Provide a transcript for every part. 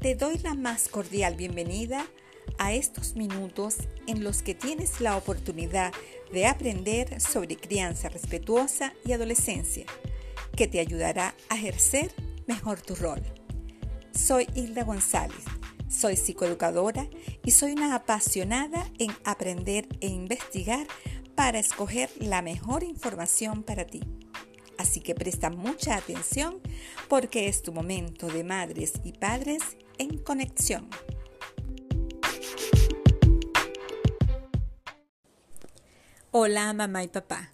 Te doy la más cordial bienvenida a estos minutos en los que tienes la oportunidad de aprender sobre crianza respetuosa y adolescencia, que te ayudará a ejercer mejor tu rol. Soy Hilda González, soy psicoeducadora y soy una apasionada en aprender e investigar para escoger la mejor información para ti. Así que presta mucha atención porque es tu momento de madres y padres en conexión. Hola mamá y papá.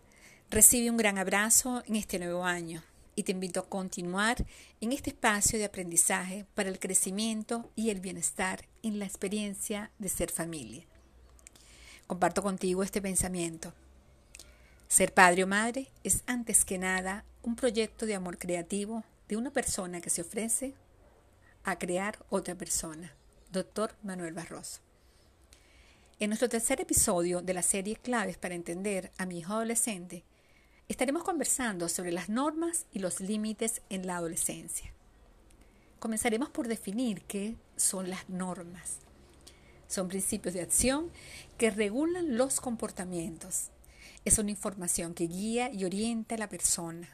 Recibe un gran abrazo en este nuevo año y te invito a continuar en este espacio de aprendizaje para el crecimiento y el bienestar en la experiencia de ser familia. Comparto contigo este pensamiento. Ser padre o madre es antes que nada un proyecto de amor creativo de una persona que se ofrece a crear otra persona. Doctor Manuel Barroso. En nuestro tercer episodio de la serie Claves para entender a mi hijo adolescente, estaremos conversando sobre las normas y los límites en la adolescencia. Comenzaremos por definir qué son las normas. Son principios de acción que regulan los comportamientos, es una información que guía y orienta a la persona.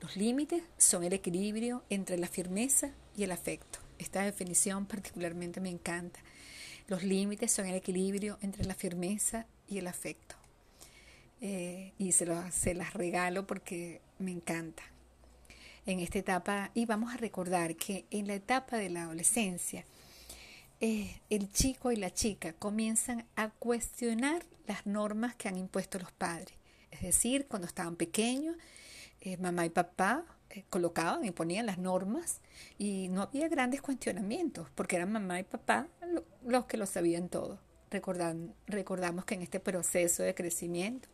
Los límites son el equilibrio entre la firmeza y el afecto. Esta definición particularmente me encanta. Los límites son el equilibrio entre la firmeza y el afecto. Eh, y se, se las regalo porque me encanta. En esta etapa, y vamos a recordar que en la etapa de la adolescencia, eh, el chico y la chica comienzan a cuestionar las normas que han impuesto los padres. Es decir, cuando estaban pequeños, eh, mamá y papá colocaban y ponían las normas y no había grandes cuestionamientos porque eran mamá y papá los que lo sabían todo. recordamos que en este proceso de crecimiento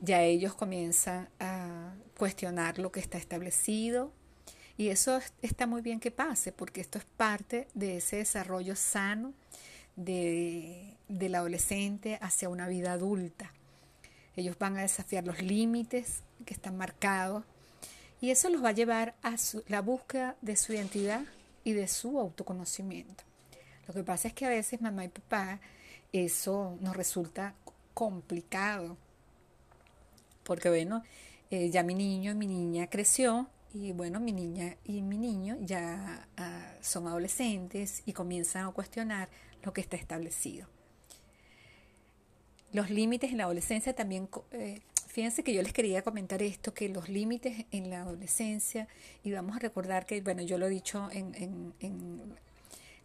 ya ellos comienzan a cuestionar lo que está establecido, y eso está muy bien que pase, porque esto es parte de ese desarrollo sano de, del adolescente hacia una vida adulta. Ellos van a desafiar los límites que están marcados y eso los va a llevar a la búsqueda de su identidad y de su autoconocimiento. Lo que pasa es que a veces mamá y papá eso nos resulta complicado, porque bueno, eh, ya mi niño y mi niña creció y bueno, mi niña y mi niño ya ah, son adolescentes y comienzan a cuestionar lo que está establecido. Los límites en la adolescencia también, eh, fíjense que yo les quería comentar esto, que los límites en la adolescencia, y vamos a recordar que, bueno, yo lo he dicho en, en,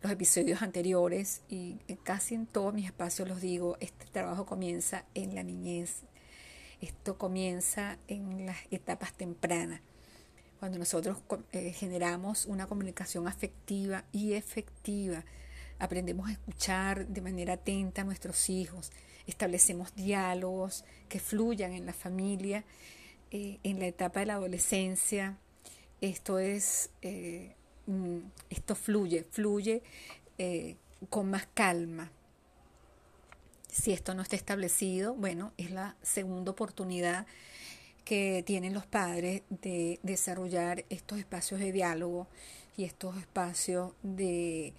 los episodios anteriores y casi en todos mis espacios los digo, este trabajo comienza en la niñez, esto comienza en las etapas tempranas cuando nosotros eh, generamos una comunicación afectiva y efectiva, aprendemos a escuchar de manera atenta a nuestros hijos, establecemos diálogos que fluyan en la familia, eh, en la etapa de la adolescencia, esto es, eh, mm, esto fluye, fluye con más calma. Si esto no está establecido, bueno, es la segunda oportunidad que tienen los padres de desarrollar estos espacios de diálogo y estos espacios de,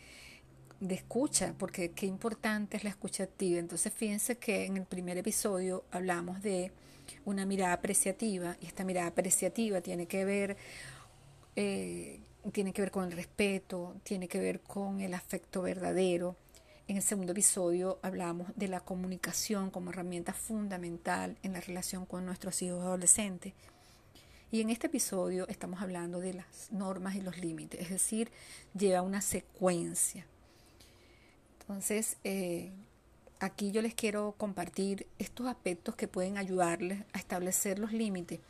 de escucha, porque qué importante es la escucha activa. Entonces fíjense que en el primer episodio hablamos de una mirada apreciativa y esta mirada apreciativa tiene que ver eh, tiene que ver con el respeto, tiene que ver con el afecto verdadero, en el segundo episodio hablamos de la comunicación como herramienta fundamental en la relación con nuestros hijos adolescentes. Y en este episodio estamos hablando de las normas y los límites, es decir, lleva una secuencia. Entonces, eh, aquí yo les quiero compartir estos aspectos que pueden ayudarles a establecer los límites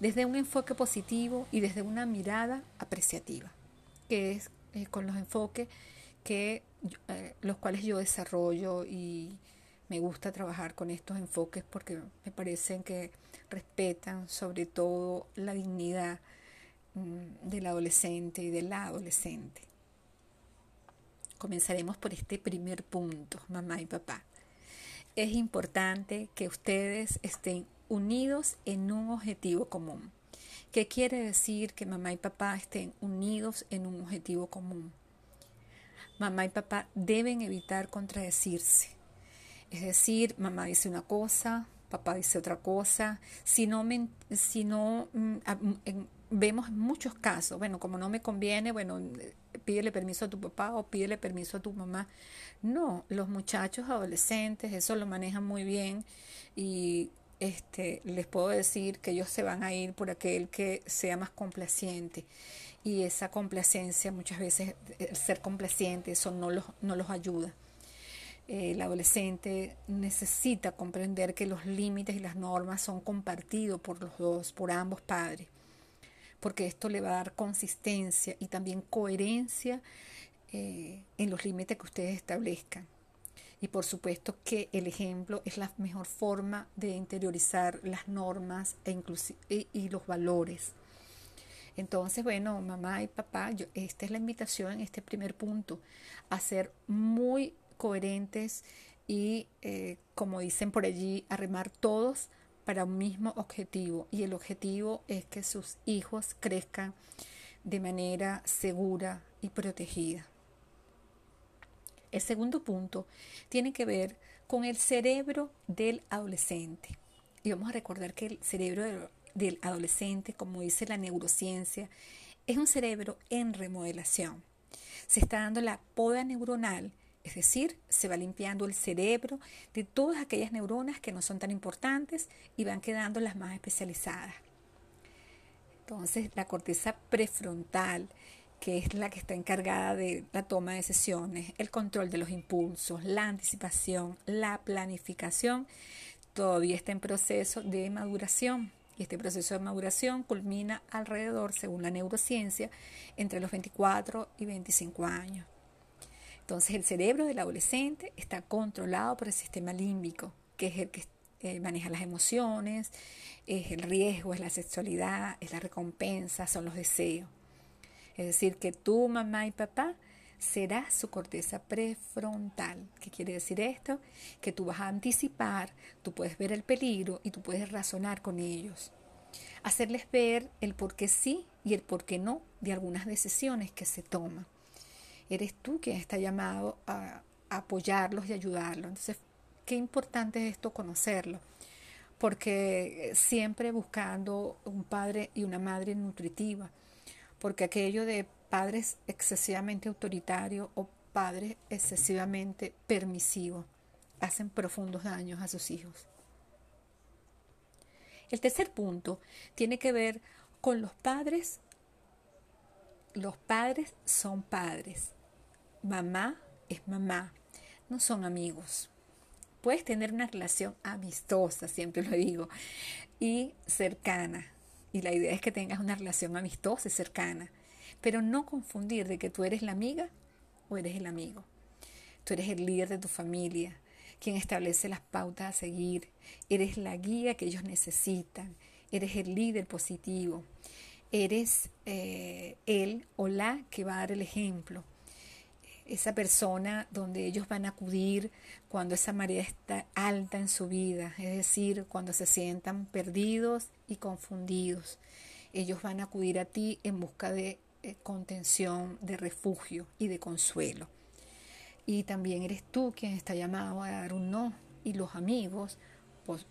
desde un enfoque positivo y desde una mirada apreciativa, que es eh, con los enfoques que eh, los cuales yo desarrollo y me gusta trabajar con estos enfoques porque me parecen que respetan sobre todo la dignidad mm, del adolescente y de la adolescente. Comenzaremos por este primer punto, mamá y papá. Es importante que ustedes estén unidos en un objetivo común, ¿Qué quiere decir que mamá y papá estén unidos en un objetivo común? Mamá y papá deben evitar contradecirse. Es decir, mamá dice una cosa, papá dice otra cosa. Si no, si no mm, vemos muchos casos, bueno, como no me conviene, bueno, pídele permiso a tu papá o pídele permiso a tu mamá. No, los muchachos adolescentes eso lo manejan muy bien y este, les puedo decir que ellos se van a ir por aquel que sea más complaciente. Y esa complacencia, muchas veces, ser complaciente, eso no los, no los ayuda. El adolescente necesita comprender que los límites y las normas son compartidos por los dos, por ambos padres, porque esto le va a dar consistencia y también coherencia eh, en los límites que ustedes establezcan. Y por supuesto que el ejemplo es la mejor forma de interiorizar las normas e y, los valores. Entonces, bueno, mamá y papá, esta es la invitación en este primer punto, a ser muy coherentes y, eh, como dicen por allí, a remar todos para un mismo objetivo. Y el objetivo es que sus hijos crezcan de manera segura y protegida. El segundo punto tiene que ver con el cerebro del adolescente. Y vamos a recordar que el cerebro del adolescente, como dice la neurociencia, es un cerebro en remodelación. Se está dando la poda neuronal, es decir, se va limpiando el cerebro de todas aquellas neuronas que no son tan importantes y van quedando las más especializadas. Entonces, la corteza prefrontal que es la que está encargada de la toma de decisiones, el control de los impulsos, la anticipación, la planificación, todavía está en proceso de maduración. Y este proceso de maduración culmina alrededor, según la neurociencia, entre los 24 y 25 años. Entonces el cerebro del adolescente está controlado por el sistema límbico, que es el que eh, maneja las emociones, es el riesgo, es la sexualidad, es la recompensa, son los deseos. Es decir, que tu mamá y papá será su corteza prefrontal. ¿Qué quiere decir esto? Que tú vas a anticipar, tú puedes ver el peligro y tú puedes razonar con ellos. Hacerles ver el por qué sí y el por qué no de algunas decisiones que se toman. Eres tú quien está llamado a, apoyarlos y ayudarlos. Entonces, qué importante es esto conocerlo. Porque siempre buscando un padre y una madre nutritiva porque aquello de padres excesivamente autoritarios o padres excesivamente permisivos hacen profundos daños a sus hijos. El tercer punto tiene que ver con los padres. Los padres son padres. Mamá es mamá. No son amigos. Puedes tener una relación amistosa, siempre lo digo, y cercana, y la idea es que tengas una relación amistosa y cercana, pero no confundir de que tú eres la amiga o eres el amigo. Tú eres el líder de tu familia, quien establece las pautas a seguir, eres la guía que ellos necesitan, eres el líder positivo, eres eh, él o la que va a dar el ejemplo esa persona donde ellos van a acudir cuando esa marea está alta en su vida, es decir, cuando se sientan perdidos y confundidos. Ellos van a acudir a ti en busca de eh, contención, de refugio y de consuelo. Y también eres tú quien está llamado a dar un no. Y los amigos, pues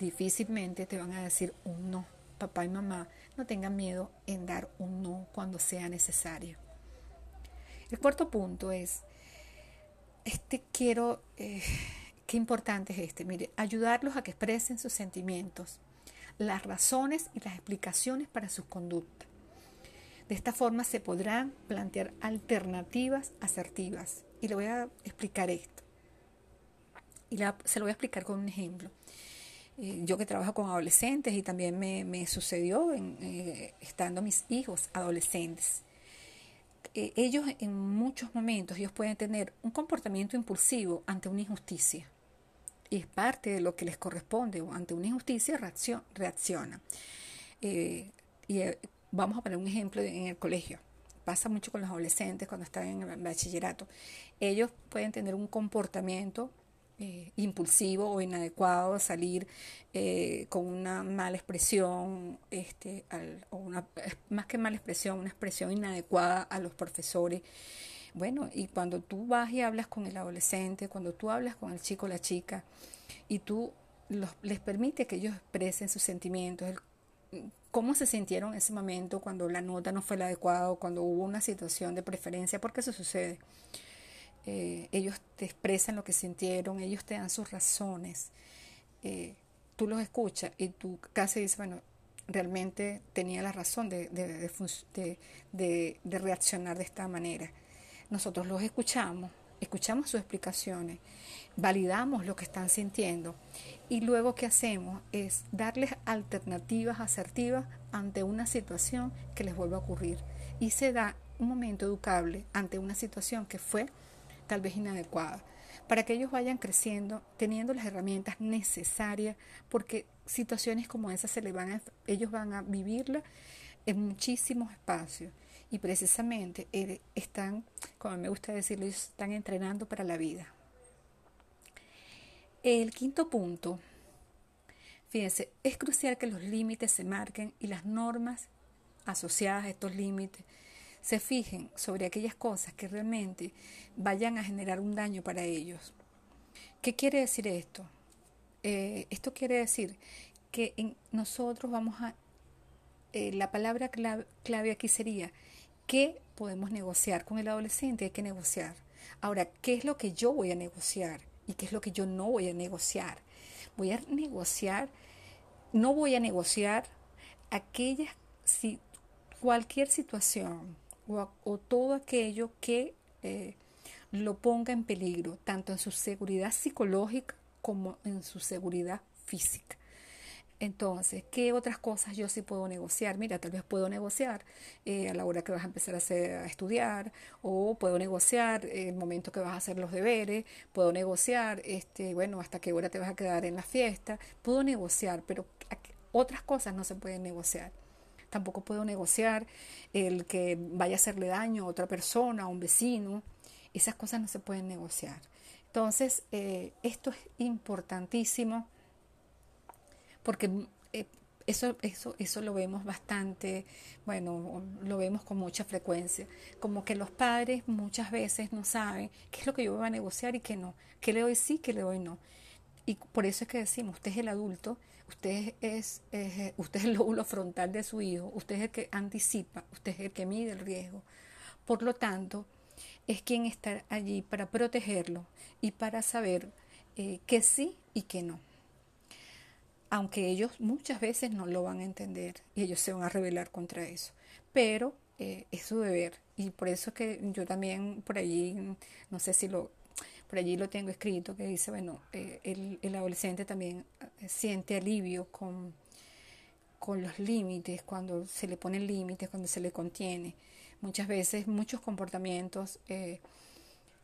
difícilmente te van a decir un no. Papá y mamá, no tengan miedo en dar un no cuando sea necesario. El cuarto punto es, este quiero, eh, qué importante es este, mire, ayudarlos a que expresen sus sentimientos, las razones y las explicaciones para sus conductas. De esta forma se podrán plantear alternativas asertivas. Y le voy a explicar esto. Y se lo voy a explicar con un ejemplo. Eh, yo que trabajo con adolescentes y también me, sucedió en, eh, estando mis hijos adolescentes. Eh, ellos en muchos momentos ellos pueden tener un comportamiento impulsivo ante una injusticia. Y es parte de lo que les corresponde ante una injusticia reaccion, reacciona. Eh, y eh, vamos a poner un ejemplo en el colegio. Pasa mucho con los adolescentes cuando están en el bachillerato. Ellos pueden tener un comportamiento eh, impulsivo o inadecuado, salir eh, con una mala expresión, este, o una, más que mala expresión, una expresión inadecuada a los profesores. Bueno, y cuando tú vas y hablas con el adolescente, cuando tú hablas con el chico o la chica, y tú les permite que ellos expresen sus sentimientos, cómo se sintieron en ese momento cuando la nota no fue la adecuada cuando hubo una situación de preferencia, porque eso sucede. Eh, ellos te expresan lo que sintieron, ellos te dan sus razones, eh, tú los escuchas y tú casi dices, bueno, realmente tenía la razón de, de, de, reaccionar de esta manera. Nosotros los escuchamos, escuchamos sus explicaciones, validamos lo que están sintiendo y luego qué hacemos es darles alternativas asertivas ante una situación que les vuelva a ocurrir y se da un momento educable ante una situación que fue tal vez inadecuada, para que ellos vayan creciendo teniendo las herramientas necesarias, porque situaciones como esas se le van ellos van a vivirla en muchísimos espacios y precisamente eh, están, como me gusta decirlo, están entrenando para la vida. El quinto punto, fíjense, es crucial que los límites se marquen y las normas asociadas a estos límites se fijen sobre aquellas cosas que realmente vayan a generar un daño para ellos. ¿Qué quiere decir esto? Eh, esto quiere decir que en nosotros vamos a... Eh, la palabra clave, clave aquí sería ¿qué podemos negociar? Con el adolescente hay que negociar. Ahora, ¿qué es lo que yo voy a negociar? ¿Y qué es lo que yo no voy a negociar? Voy a negociar, no voy a negociar aquellas, si cualquier situación o, todo aquello que eh, lo ponga en peligro, tanto en su seguridad psicológica como en su seguridad física. Entonces, ¿qué otras cosas yo sí puedo negociar? Mira, tal vez puedo negociar eh, a la hora que vas a empezar a, a estudiar, o puedo negociar el momento que vas a hacer los deberes, puedo negociar, este, bueno, hasta qué hora te vas a quedar en la fiesta, puedo negociar, pero otras cosas no se pueden negociar tampoco puedo negociar el que vaya a hacerle daño a otra persona, a un vecino. Esas cosas no se pueden negociar. Entonces, eh, esto es importantísimo porque eh, eso, eso, eso lo vemos bastante, bueno, lo vemos con mucha frecuencia. Como que los padres muchas veces no saben qué es lo que yo voy a negociar y qué no. ¿Qué le doy sí, qué le doy no? Y por eso es que decimos, usted es el adulto Usted es, usted es el lóbulo frontal de su hijo, usted es el que anticipa, usted es el que mide el riesgo. Por lo tanto, es quien está allí para protegerlo y para saber eh, que sí y que no. Aunque ellos muchas veces no lo van a entender y ellos se van a rebelar contra eso. Pero eh, es su deber. Y por eso es que yo también por allí, no sé si lo por allí lo tengo escrito, que dice, bueno, eh, el, el, adolescente también eh, siente alivio con, con los límites, cuando se le ponen límites, cuando se le contiene. Muchas veces, muchos comportamientos, eh,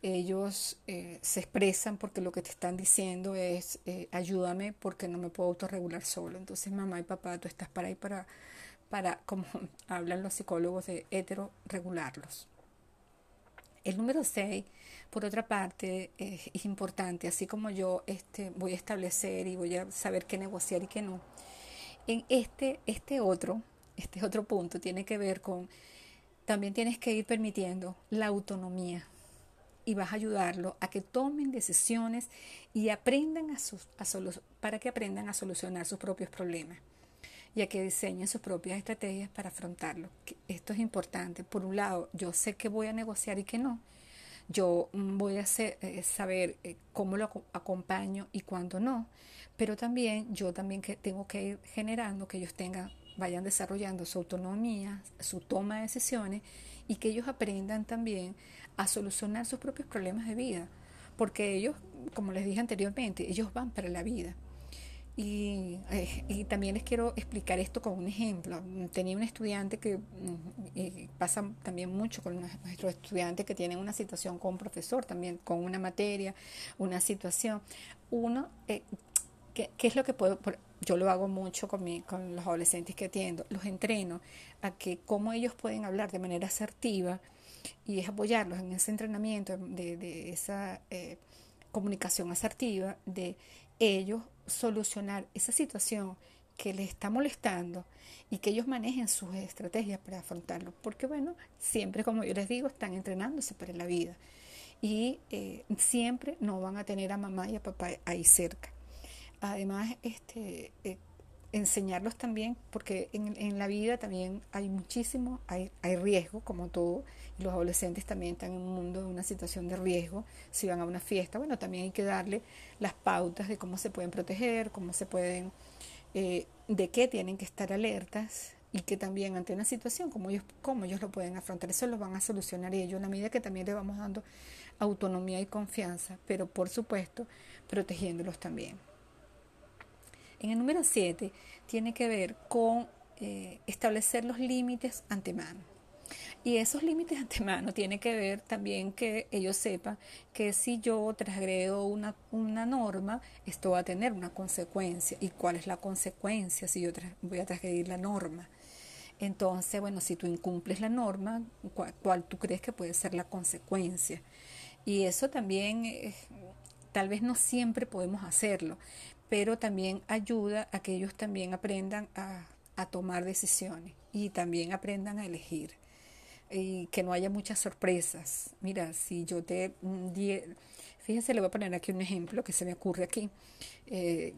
ellos se expresan porque lo que te están diciendo es, ayúdame porque no me puedo autorregular solo. Entonces, mamá y papá, tú estás para ahí para, para como hablan los psicólogos de hetero, regularlos. El número 6 por otra parte, es importante, así como yo este, voy a establecer y voy a saber qué negociar y qué no, en este, este otro, este otro punto tiene que ver con, también tienes que ir permitiendo la autonomía y vas a ayudarlo a que tomen decisiones y aprendan a, sus, a para que aprendan a solucionar sus propios problemas y a que diseñen sus propias estrategias para afrontarlo. Esto es importante. Por un lado, yo sé que voy a negociar y que no, yo voy a eh, saber eh, cómo lo acompaño y cuándo no, pero también yo también que tengo que ir generando que ellos tengan, vayan desarrollando su autonomía, su toma de decisiones y que ellos aprendan también a solucionar sus propios problemas de vida, porque ellos, como les dije anteriormente, ellos van para la vida. Y, eh, y, también les quiero explicar esto con un ejemplo. Tenía un estudiante que mm, pasa también mucho con nuestros estudiantes que tienen una situación con un profesor, también con una materia, una situación. Uno, eh, ¿qué, ¿qué, es lo que puedo? Yo lo hago mucho con, mi, con los adolescentes que atiendo. Los entreno a que cómo ellos pueden hablar de manera asertiva y es apoyarlos en ese entrenamiento de, de esa... Eh, comunicación asertiva, de ellos solucionar esa situación que les está molestando y que ellos manejen sus estrategias para afrontarlo. Porque bueno, siempre, como yo les digo, están entrenándose para la vida y eh, siempre no van a tener a mamá y a papá ahí cerca. Además, este, eh, enseñarlos también, porque en, la vida también hay muchísimo, hay, hay riesgo, como todo, y los adolescentes también están en un mundo de una situación de riesgo, si van a una fiesta, bueno, también hay que darle las pautas de cómo se pueden proteger, cómo se pueden, eh, de qué tienen que estar alertas, y que también ante una situación como ellos, cómo ellos lo pueden afrontar, eso lo van a solucionar ellos, en la medida que también le vamos dando autonomía y confianza, pero por supuesto protegiéndolos también. En el número 7 tiene que ver con eh, establecer los límites antemano. Y esos límites antemano tiene que ver también que ellos sepan que si yo transgredo una, una norma, esto va a tener una consecuencia. ¿Y cuál es la consecuencia si yo voy a transgredir la norma? Entonces, bueno, si tú incumples la norma, ¿cuál, tú crees que puede ser la consecuencia? Y eso también, eh, tal vez no siempre podemos hacerlo, pero también ayuda a que ellos también aprendan a, a tomar decisiones y también aprendan a elegir y que no haya muchas sorpresas. Mira, si yo te... Fíjense, le voy a poner aquí un ejemplo que se me ocurre aquí. Eh,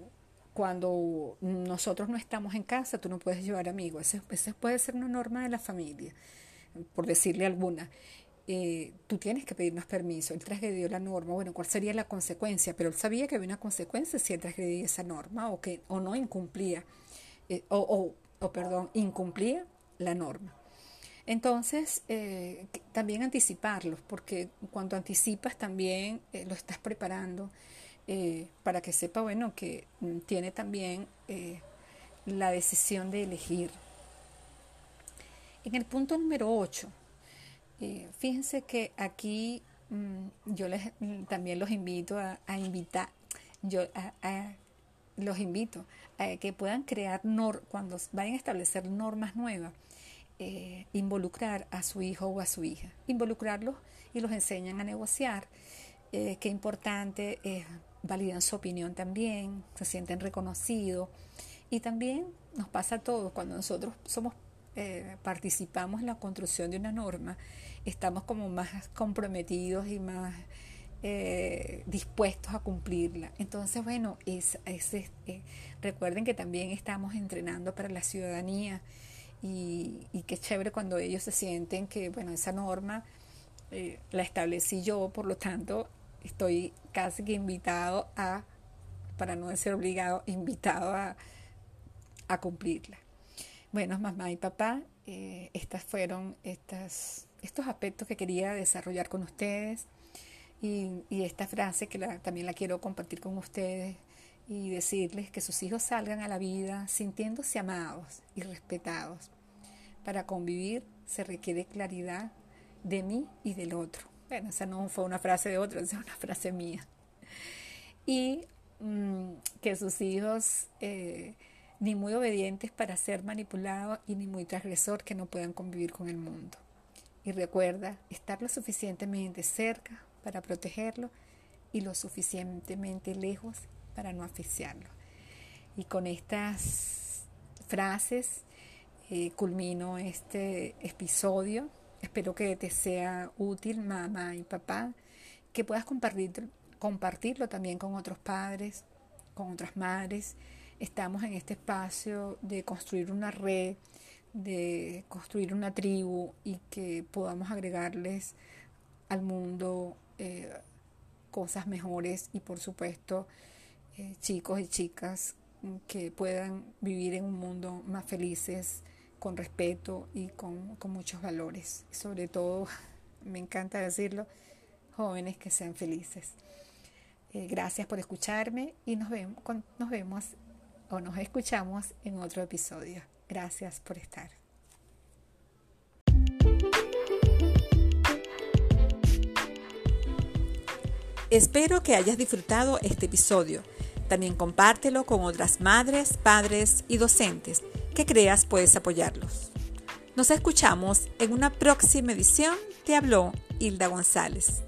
cuando nosotros no estamos en casa, tú no puedes llevar amigos. Esa puede ser una norma de la familia, por decirle alguna. Eh, tú tienes que pedirnos permiso. Él transgredió la norma. Bueno, ¿cuál sería la consecuencia? Pero él sabía que había una consecuencia si él transgredía esa norma o, que, o no incumplía, eh, o, o, perdón, incumplía la norma. Entonces, eh, también anticiparlos, porque cuando anticipas también lo estás preparando para que sepa, bueno, que tiene también la decisión de elegir. En el punto número 8, eh, fíjense que aquí mm, yo les, mm, también los invito a, invitar, yo los invito a que puedan crear, nor, cuando vayan a establecer normas nuevas, eh, involucrar a su hijo o a su hija, involucrarlos y los enseñan a negociar. Eh, qué importante, validan su opinión también, se sienten reconocidos y también nos pasa a todos cuando nosotros somos participamos en la construcción de una norma, estamos como más comprometidos y más eh, dispuestos a cumplirla. Entonces, bueno, es, eh, recuerden que también estamos entrenando para la ciudadanía y, qué chévere cuando ellos se sienten que, bueno, esa norma eh, la establecí yo, por lo tanto, estoy casi que invitado a, para no decir obligado, invitado a cumplirla. Bueno, mamá y papá, estas fueron estas estos aspectos que quería desarrollar con ustedes y, esta frase que también la quiero compartir con ustedes y decirles que sus hijos salgan a la vida sintiéndose amados y respetados. Para convivir se requiere claridad de mí y del otro. Bueno, esa no fue una frase de otro, esa es una frase mía. Y mm, que sus hijos eh, ni muy obedientes para ser manipulados y ni muy transgresor que no puedan convivir con el mundo. Y recuerda estar lo suficientemente cerca para protegerlo y lo suficientemente lejos para no asfixiarlo. Y con estas frases eh, culmino este episodio. Espero que te sea útil, mamá y papá, que puedas compartir, compartirlo también con otros padres, con otras madres. Estamos en este espacio de construir una red de construir una tribu y que podamos agregarles al mundo eh, cosas mejores y por supuesto eh, chicos y chicas que puedan vivir en un mundo más felices, con respeto y con, muchos valores. sobre todo, me encanta decirlo, jóvenes que sean felices. Eh, gracias por escucharme y nos vemos, nos vemos o nos escuchamos en otro episodio. Gracias por estar. Espero que hayas disfrutado este episodio. También compártelo con otras madres, padres y docentes que creas puedes apoyarlos. Nos escuchamos en una próxima edición. Te habló Hilda González.